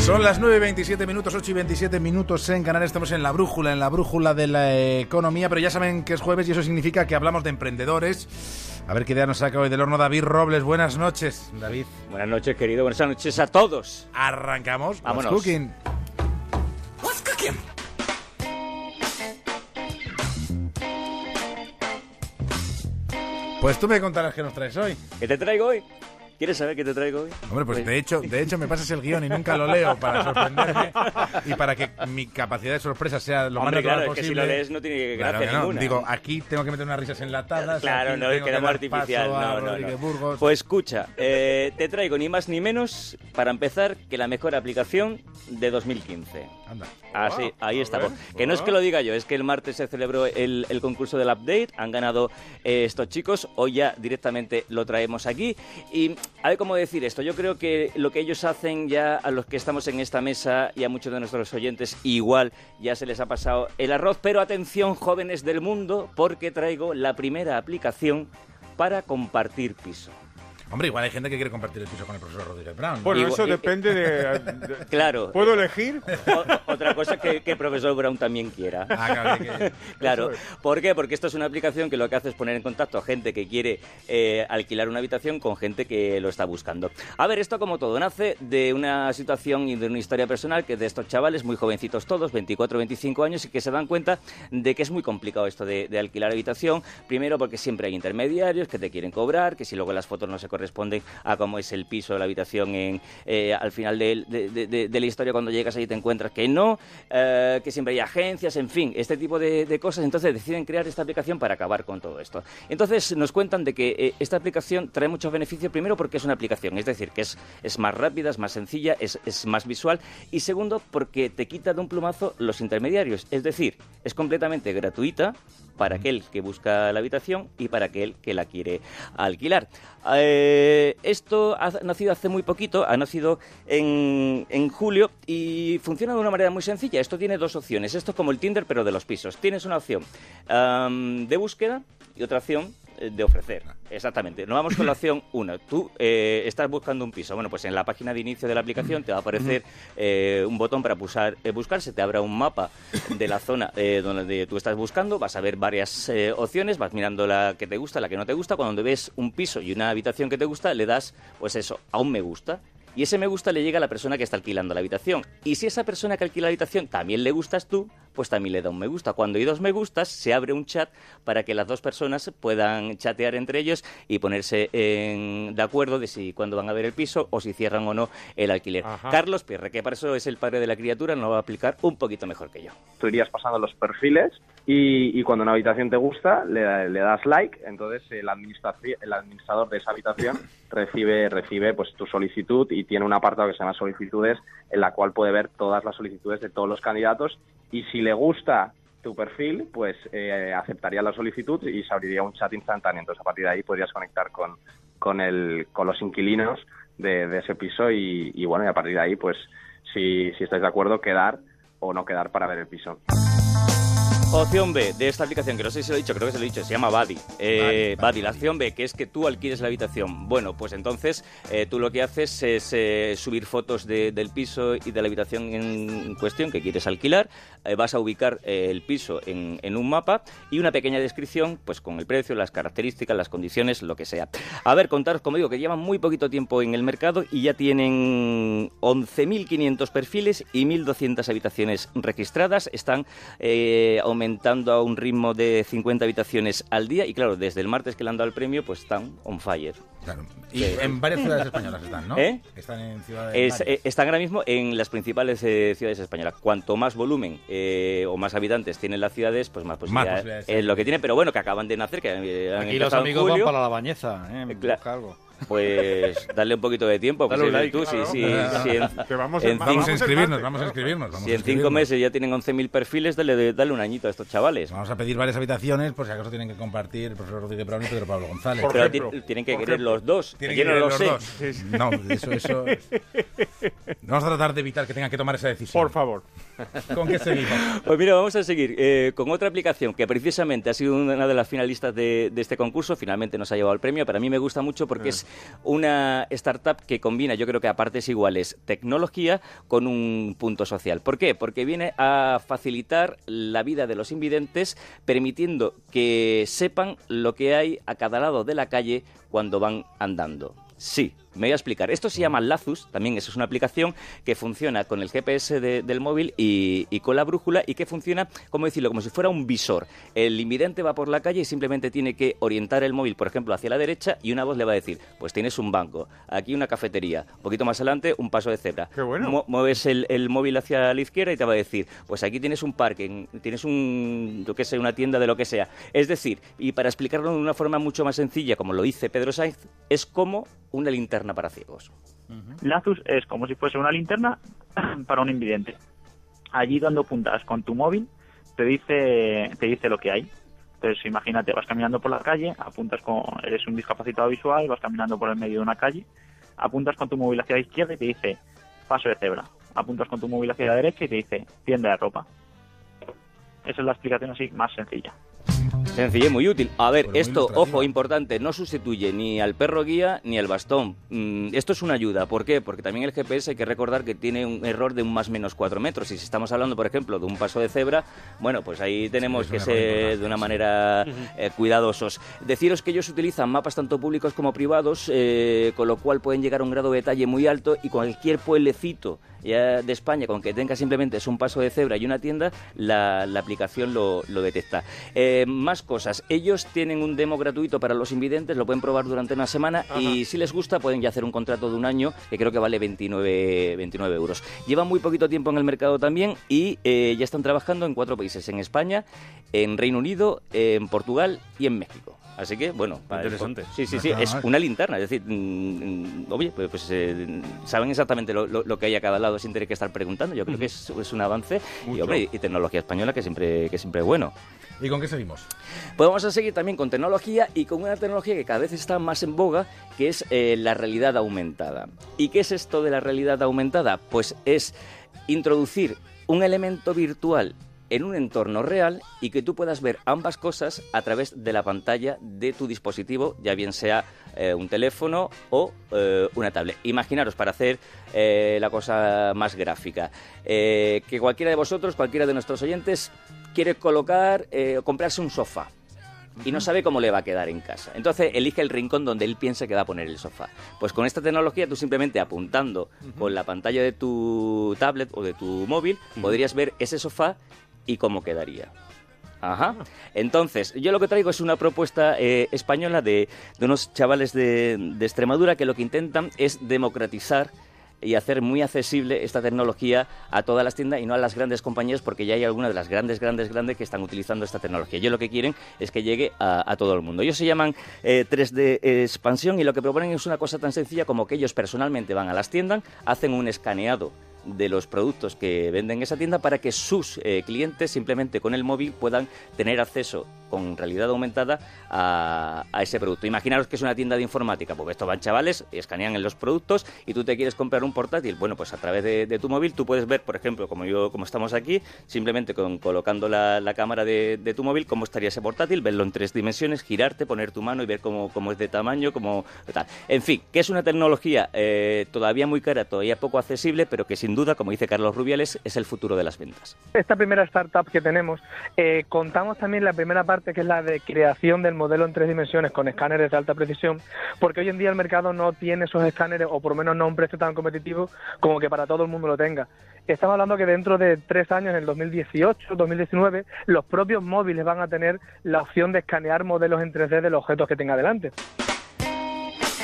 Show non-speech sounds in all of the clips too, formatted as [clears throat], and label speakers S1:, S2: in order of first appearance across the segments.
S1: Son las 9 y 27 minutos, 8 y 27 minutos en Canarias. Estamos en la brújula, en la brújula de la economía, pero ya saben que es jueves y eso significa que hablamos de emprendedores. A ver qué idea nos saca hoy del horno David Robles. Buenas noches, David.
S2: Buenas noches, querido. Buenas noches a todos.
S1: Arrancamos.
S2: Vámonos.
S1: What's cooking?
S3: What's cooking?
S1: Pues tú me contarás qué nos traes hoy.
S2: ¿Qué te traigo hoy? ¿Quieres saber qué te traigo hoy?
S1: Hombre, pues de hecho, de hecho me pasas el guion y nunca lo leo para sorprenderme y para que mi capacidad de sorpresa sea lo
S2: Hombre,
S1: más
S2: claro, es que si
S1: posible.
S2: lo lees no tiene
S1: Claro
S2: gracia
S1: que no.
S2: ninguna.
S1: Digo, aquí tengo que meter unas risas enlatadas.
S2: Claro, no,
S1: tengo
S2: que artificial. No, no, no. Pues escucha, eh, te traigo ni más ni menos, para empezar, que la mejor aplicación de 2015.
S1: Anda.
S2: Así,
S3: Ah,
S2: ahí estamos.
S3: ver,
S2: Que no es que lo diga yo, es que el martes se celebró el, el concurso del update, han ganado eh, estos chicos, hoy ya directamente lo traemos aquí. Y a ver cómo decir esto, yo creo que lo que ellos hacen ya a los que estamos en esta mesa y a muchos de nuestros oyentes igual ya se les ha pasado el arroz, pero atención jóvenes del mundo porque traigo la primera aplicación para compartir piso.
S1: Hombre, igual hay gente que quiere compartir el piso con el profesor Rodríguez Brown.
S3: Bueno,
S2: Igual-
S3: eso
S2: y-
S3: depende [laughs] de, de-
S2: Claro.
S3: ¿Puedo elegir?
S2: O- otra cosa que, que el profesor Brown también quiera.
S1: Ah, claro, que- [laughs]
S2: Claro, ¿por qué? Porque esto es una aplicación que lo que hace es poner en contacto a gente que quiere eh, alquilar una habitación con gente que lo está buscando. A ver, esto como todo, nace de una situación y de una historia personal que de estos chavales, muy jovencitos todos, 24, 25 años, y que se dan cuenta de que es muy complicado esto de, de alquilar habitación. Primero porque siempre hay intermediarios que te quieren cobrar, que si luego las fotos no se corresponden a cómo es el piso, la habitación en, eh, al final de, de- de- de- de la historia cuando llegas ahí te encuentras que no, eh, que siempre hay agencias, en fin, este tipo de, de cosas. Entonces deciden crear esta aplicación para acabar con todo esto. Entonces nos cuentan de que eh, esta aplicación trae muchos beneficios, primero porque es una aplicación, es decir, que es, es más rápida, es más sencilla, es, es más visual, y segundo porque te quita de un plumazo los intermediarios, es decir, es completamente gratuita para aquel que busca la habitación y para aquel que la quiere alquilar. Eh, esto ha nacido hace muy poquito, ha nacido en, en julio y funciona de una manera muy sencilla. Esto tiene dos opciones. Esto es como el Tinder, pero de los pisos. Tienes una opción de búsqueda y otra opción de ofrecer. Exactamente. Nos vamos con la opción 1. Tú eh, estás buscando un piso. Bueno, pues en la página de inicio de la aplicación te va a aparecer eh, un botón para pulsar, eh, buscar. Se te abra un mapa de la zona eh, donde tú estás buscando. Vas a ver varias eh, opciones. Vas mirando la que te gusta, la que no te gusta. Cuando ves un piso y una habitación que te gusta, le das, pues eso, a un me gusta. Y ese me gusta le llega a la persona que está alquilando la habitación. Y si esa persona que alquila la habitación también le gustas tú, pues también le da un me gusta. Cuando hay dos me gustas, se abre un chat para que las dos personas puedan chatear entre ellos y ponerse en- de acuerdo de si cuándo van a ver el piso o si cierran o no el alquiler.
S3: Ajá.
S2: Carlos Pierre, que para eso es el padre de la criatura, nos lo va a aplicar un poquito mejor que yo.
S4: tú irías pasando los perfiles y, y cuando una habitación te gusta le, le das like, entonces el, el administrador de esa habitación [laughs] recibe recibe pues tu solicitud y tiene un apartado que se llama solicitudes en la cual puede ver todas las solicitudes de todos los candidatos y si le gusta tu perfil, pues eh, aceptaría la solicitud y se abriría un chat instantáneo. Entonces a partir de ahí podrías conectar con, con, el, con los inquilinos de, de ese piso y, y bueno, y a partir de ahí, pues si, si estáis de acuerdo, quedar o no quedar para ver el piso.
S2: Opción B de esta aplicación, que no sé si lo he dicho, creo que se lo he dicho, se llama Buddy. Eh,
S1: Buddy,
S2: Buddy, la opción B, que es que tú alquiles la habitación. Bueno, pues entonces eh, tú lo que haces es eh, subir fotos de- del piso y de la habitación en cuestión que quieres alquilar. Eh, vas a ubicar el piso en, en un mapa y una pequeña descripción, pues con el precio, las características, las condiciones, lo que sea. A ver, contaros, como digo, que llevan muy poquito tiempo en el mercado y ya tienen 11.500 perfiles y 1.200 habitaciones registradas. Están eh, aumentando a un ritmo de 50 habitaciones al día y claro, desde el martes que le han dado el premio, pues están on fire.
S1: Claro. Y en varias ciudades españolas están, ¿no?
S2: ¿Eh?
S1: Están en ciudades.
S2: Es- eh, están ahora mismo en las principales eh, ciudades españolas. Cuanto más volumen eh, o más habitantes tienen las ciudades, pues más posibilidades
S1: posibilidades
S2: es lo que tienen. Pero bueno, que acaban de nacer, que eh, han
S5: Aquí los amigos van para la bañeza, Busca algo.
S2: Pues darle un poquito de tiempo. Pues
S5: Dale un
S2: si
S5: like,
S2: tú, si-
S3: claro.
S2: si- si en-
S3: Que vamos
S2: en
S1: a inscribirnos, vamos a inscribirnos. Vamos
S2: si
S1: a
S2: en cinco meses ya tienen 11.000 perfiles, dale, dale un añito a estos chavales.
S1: Vamos a pedir varias habitaciones por si acaso tienen que compartir el profesor Rodríguez Brown y Pedro Pablo González.
S3: Por
S2: Pero
S3: ejemplo.
S2: ti- tienen que querer
S3: ejemplo.
S2: los dos.
S1: Tienen que
S2: lo
S1: los
S2: sé.
S1: dos. No, eso, eso. Vamos a tratar de evitar que tengan que tomar esa decisión.
S3: Por favor.
S1: ¿Con qué seguimos?
S2: Pues mira, vamos a seguir eh, con otra aplicación que precisamente ha sido una de las finalistas de, de este concurso. Finalmente nos ha llevado el premio, pero a mí me gusta mucho porque es una startup que combina, yo creo que a partes iguales, tecnología con un punto social. ¿Por qué? Porque viene a facilitar la vida de los invidentes, permitiendo que sepan lo que hay a cada lado de la calle cuando van andando. Sí, me voy a explicar. Esto se llama Lazus, también eso es una aplicación que funciona con el GPS de- del móvil y, y con la brújula y que funciona, como decirlo, como si fuera un visor. El invidente va por la calle y simplemente tiene que orientar el móvil, por ejemplo, hacia la derecha y una voz le va a decir, pues tienes un banco, aquí una cafetería, un poquito más adelante un paso de cebra.
S3: Qué bueno.
S2: Mu- mueves el, el móvil hacia la izquierda y te va a decir, pues aquí tienes un parque, tienes un, yo qué sé, una tienda de lo que sea. Es decir, y para explicarlo de una forma mucho más sencilla, como lo dice Pedro Sainz, es como una linterna para ciegos.
S5: Lazus es como si fuese una linterna [clears throat] para un invidente. Allí dando puntas con tu móvil te dice te dice lo que hay. Entonces imagínate, vas caminando por la calle, apuntas con eres un discapacitado visual, vas caminando por el medio de una calle, apuntas con tu móvil hacia la izquierda y te dice paso de cebra. Apuntas con tu móvil hacia la derecha y te dice tienda de ropa. Esa es la explicación así más sencilla.
S2: Sencillo y muy útil. A ver, esto, ojo, importante, no sustituye ni al perro guía ni al bastón. Mm, esto es una ayuda. ¿Por qué? Porque también el GPS hay que recordar que tiene un error de un más menos 4 metros. Y si estamos hablando, por ejemplo, de un paso de cebra, bueno, pues ahí tenemos que ser de una
S1: sí.
S2: manera eh, cuidadosos. Deciros que ellos utilizan mapas tanto públicos como privados, eh, con lo cual pueden llegar a un grado de detalle muy alto y cualquier pueblecito ya de España, con que tenga simplemente es un paso de cebra y una tienda, la, la aplicación lo, lo detecta. Eh, más cosas. Ellos tienen un demo gratuito para los invidentes, lo pueden probar durante una semana y si les gusta pueden ya hacer un contrato de un año que creo que vale 29, 29 euros. Llevan muy poquito tiempo en el mercado también y eh, ya están trabajando en cuatro países, en España, en Reino Unido, en Portugal y en México. Así que, bueno, para-
S3: Interesante.
S2: Sí, sí, sí, es una linterna. Es decir, mm, mm, oye, pues, pues, eh, saben exactamente lo, lo- lo que hay a cada lado sin tener que estar preguntando. Yo creo que es, es un avance y, hombre, y tecnología española que siempre, que siempre es bueno.
S1: ¿Y con qué seguimos?
S2: Pues vamos a seguir también con tecnología y con una tecnología que cada vez está más en boga, que es eh, la realidad aumentada. ¿Y qué es esto de la realidad aumentada? Pues es introducir un elemento virtual en un entorno real y que tú puedas ver ambas cosas a través de la pantalla de tu dispositivo, ya bien sea eh, un teléfono o eh, una tablet. Imaginaros, para hacer eh, la cosa más gráfica, que cualquiera de vosotros, cualquiera de nuestros oyentes, quiere colocar o comprarse un sofá y no sabe cómo le va a quedar en casa. Entonces elige el rincón donde él piensa que va a poner el sofá. Pues con esta tecnología tú simplemente apuntando con la pantalla de tu tablet o de tu móvil podrías ver ese sofá y cómo quedaría. Ajá. Entonces, yo lo que traigo es una propuesta eh, española de, de unos chavales de, de Extremadura que lo que intentan es democratizar y hacer muy accesible esta tecnología a todas las tiendas y no a las grandes compañías porque ya hay algunas de las grandes, grandes, grandes que están utilizando esta tecnología. Ellos lo que quieren es que llegue a, a todo el mundo. Ellos se llaman eh, 3D Expansión y lo que proponen es una cosa tan sencilla como que ellos personalmente van a las tiendas, hacen un escaneado de los productos que venden en esa tienda para que sus eh, clientes simplemente con el móvil puedan tener acceso con realidad aumentada a, ese producto. Imaginaros que es una tienda de informática, porque estos van chavales, escanean en los productos y tú te quieres comprar un portátil. Bueno, pues a través de, tu móvil tú puedes ver, por ejemplo, como yo, como estamos aquí, simplemente con, colocando la, cámara de, de tu móvil, cómo estaría ese portátil, verlo en tres dimensiones, girarte, poner tu mano y ver cómo, cómo es de tamaño, cómo tal. En fin, que es una tecnología eh, todavía muy cara, todavía poco accesible, pero que sin duda, como dice Carlos Rubiales, es el futuro de las ventas.
S6: esta primera startup que tenemos, eh, contamos también la primera parte que es la de creación del modelo en tres dimensiones con escáneres de alta precisión, porque hoy en día el mercado no tiene esos escáneres o por lo menos no un precio tan competitivo como que para todo el mundo lo tenga. Estamos hablando que dentro de tres años, en el 2018, 2019, los propios móviles van a tener la opción de escanear modelos en 3D de los objetos que tenga delante.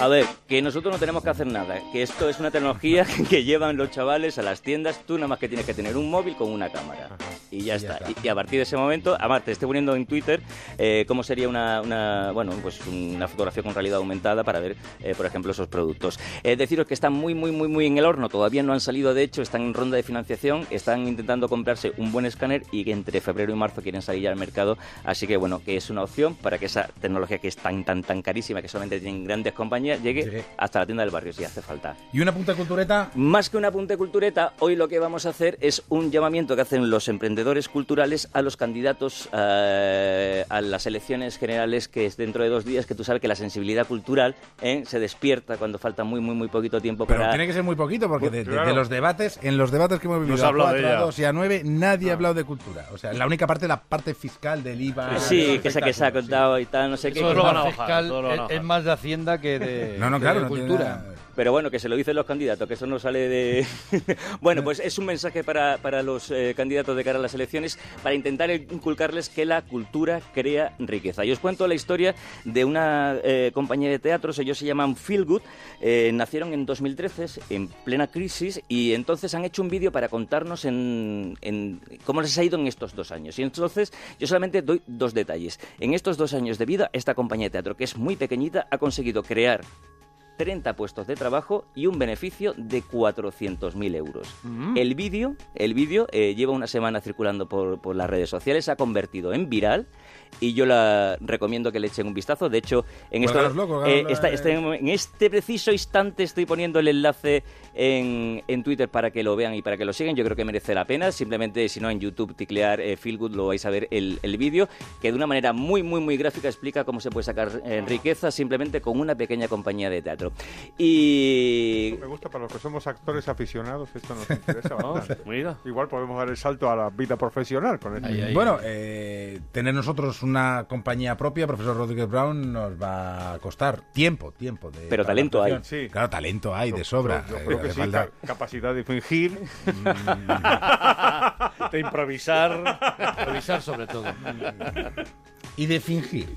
S2: A ver, que nosotros no tenemos que hacer nada, que esto es una tecnología [laughs] que llevan los chavales a las tiendas, tú nada más que tienes que tener un móvil con una cámara. y ya, está.
S1: está.
S2: Y, y a partir de ese momento, además te estoy poniendo en Twitter eh, cómo sería una, una, bueno, pues una fotografía con realidad aumentada para ver, eh, por ejemplo, esos productos. Eh, deciros que están muy, muy, muy, muy en el horno, todavía no han salido, de hecho, están en ronda de financiación, están intentando comprarse un buen escáner y que entre febrero y marzo quieren salir ya al mercado, así que bueno, que es una opción para que esa tecnología que es tan, tan, tan carísima, que solamente tienen grandes compañías, llegue
S1: Llegue.
S2: hasta la tienda del barrio si hace falta.
S1: Y una punta de cultureta.
S2: Más que un apunte cultureta, hoy lo que vamos a hacer es un llamamiento que hacen los emprendedores culturales a los candidatos eh, a las elecciones generales que es dentro de dos días, que tú sabes que la sensibilidad cultural eh, se despierta cuando falta muy, muy, muy poquito tiempo
S1: Pero
S2: para...
S1: tiene que ser muy poquito, porque de, de-
S3: Claro.
S1: de los debates, en los debates que hemos vivido
S3: se
S1: a
S3: ha hablado de
S1: 4, a
S3: ella.
S1: 2 y a 9, nadie ha hablado de cultura. O sea, la única parte, la parte fiscal del IVA.
S2: Sí, que se, que se ha
S1: sí.
S2: contado y tal, no sé qué.
S7: Lo
S3: Fiscal todo lo
S7: es, es más de Hacienda que de,
S1: No, no, claro,
S7: de
S1: no
S7: cultura.
S2: Pero bueno, que se lo dicen los candidatos, que eso no sale de... [laughs] bueno, pues es un mensaje para, para los eh, candidatos de cara a las elecciones para intentar inculcarles que la cultura crea riqueza. Y os cuento la historia de una eh, compañía de teatros, ellos se llaman Feel Good, eh, nacieron en 2013, en plena crisis, y entonces han hecho un vídeo para contarnos en, en cómo les ha ido en estos dos años. Y entonces yo solamente doy dos detalles. En estos dos años de vida, esta compañía de teatro, que es muy pequeñita, ha conseguido crear 30 puestos de trabajo y un beneficio de 400.000 euros. El vídeo, el vídeo eh, lleva una semana circulando por, por las redes sociales, se ha convertido en viral y yo la recomiendo que le echen un vistazo. De hecho, en, esto,
S1: Cuélganoslo, cuélganoslo,
S2: eh, está-
S1: eh.
S2: está en, en este preciso instante estoy poniendo el enlace en, en Twitter para que lo vean y para que lo sigan. Yo creo que merece la pena. Simplemente, si no, en YouTube ticlear eh, Feel Good lo vais a ver el, el vídeo, que de una manera muy, muy, muy gráfica explica cómo se puede sacar riqueza simplemente con una pequeña compañía de teatro. Y
S3: Me gusta para los que somos actores aficionados, esto nos interesa [laughs] bastante.
S8: Mira.
S3: Igual podemos dar el salto a la vida profesional con esto.
S7: Ahí, ahí.
S1: Bueno, eh, tener nosotros una compañía propia, profesor Rodríguez Brown, nos va a costar tiempo, tiempo. De
S2: Pero talento hay.
S3: Sí.
S1: Claro, talento hay
S3: Yo-
S1: de sobra.
S3: Yo, yo
S1: Eh,
S3: creo que
S1: hace
S3: sí,
S1: falta-
S3: ca- capacidad de fingir. [laughs]
S8: De improvisar. [laughs]
S7: Improvisar sobre todo.
S1: Y de fingir.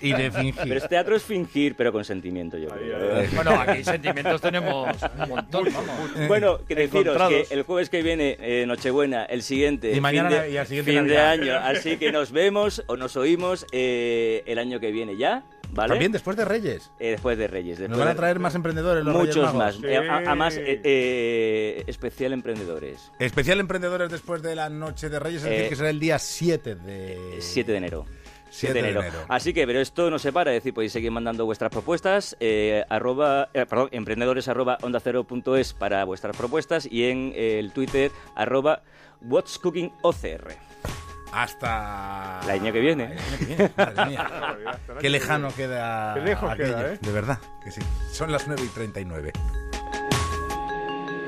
S1: Y de fingir.
S2: pero este teatro es fingir, pero con sentimiento, yo creo.
S7: bueno, aquí sentimientos tenemos un montón, vamos.
S2: Bueno, que deciros que el jueves que viene, eh, Nochebuena, el siguiente,
S1: Y mañana
S2: fin de,
S1: y al siguiente
S2: fin de año. Así que nos vemos o nos oímos eh, el año que viene ya, ¿vale?
S1: También después de Reyes.
S2: Eh, después de Reyes. Después
S1: Nos van a
S2: de-
S1: traer más emprendedores los Reyes
S2: Muchos
S1: Magos.
S2: más. Eh, a-
S3: Sí.
S2: además, eh, eh, especial emprendedores.
S1: Especial emprendedores después de la noche de Reyes, es
S2: Eh,
S1: decir, que será el día 7 de...
S2: 7 de enero.
S1: 7
S2: de enero. Así que, pero esto no se para, es decir, podéis seguir mandando vuestras propuestas, eh, arroba, eh, perdón, emprendedores arroba onda cero punto es para vuestras propuestas y en eh, el Twitter arroba what's cooking OCR.
S1: Hasta...
S2: El año que viene.
S1: El año que viene, madre mía. [laughs] Qué lejano queda.
S3: Qué lejos
S1: aquello.
S3: queda, ¿eh?
S1: De verdad, que sí. Son las 9 y 39.